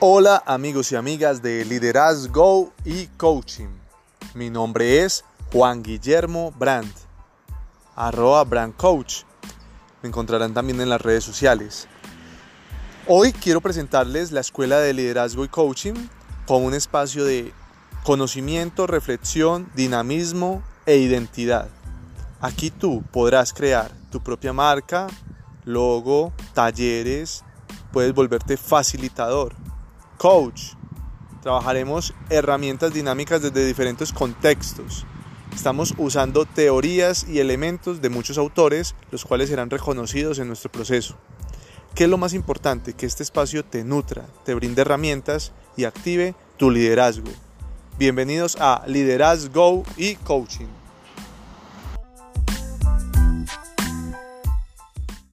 Hola amigos y amigas de Liderazgo y Coaching. Mi nombre es Juan Guillermo Brandt, arroba Brand Coach. Me encontrarán también en las redes sociales. Hoy quiero presentarles la Escuela de Liderazgo y Coaching como un espacio de conocimiento, reflexión, dinamismo e identidad. Aquí tú podrás crear tu propia marca, logo, talleres, puedes volverte facilitador, coach. Trabajaremos herramientas dinámicas desde diferentes contextos. Estamos usando teorías y elementos de muchos autores, los cuales serán reconocidos en nuestro proceso. ¿Qué es lo más importante? Que este espacio te nutra, te brinde herramientas y active tu liderazgo. Bienvenidos a Liderazgo y Coaching.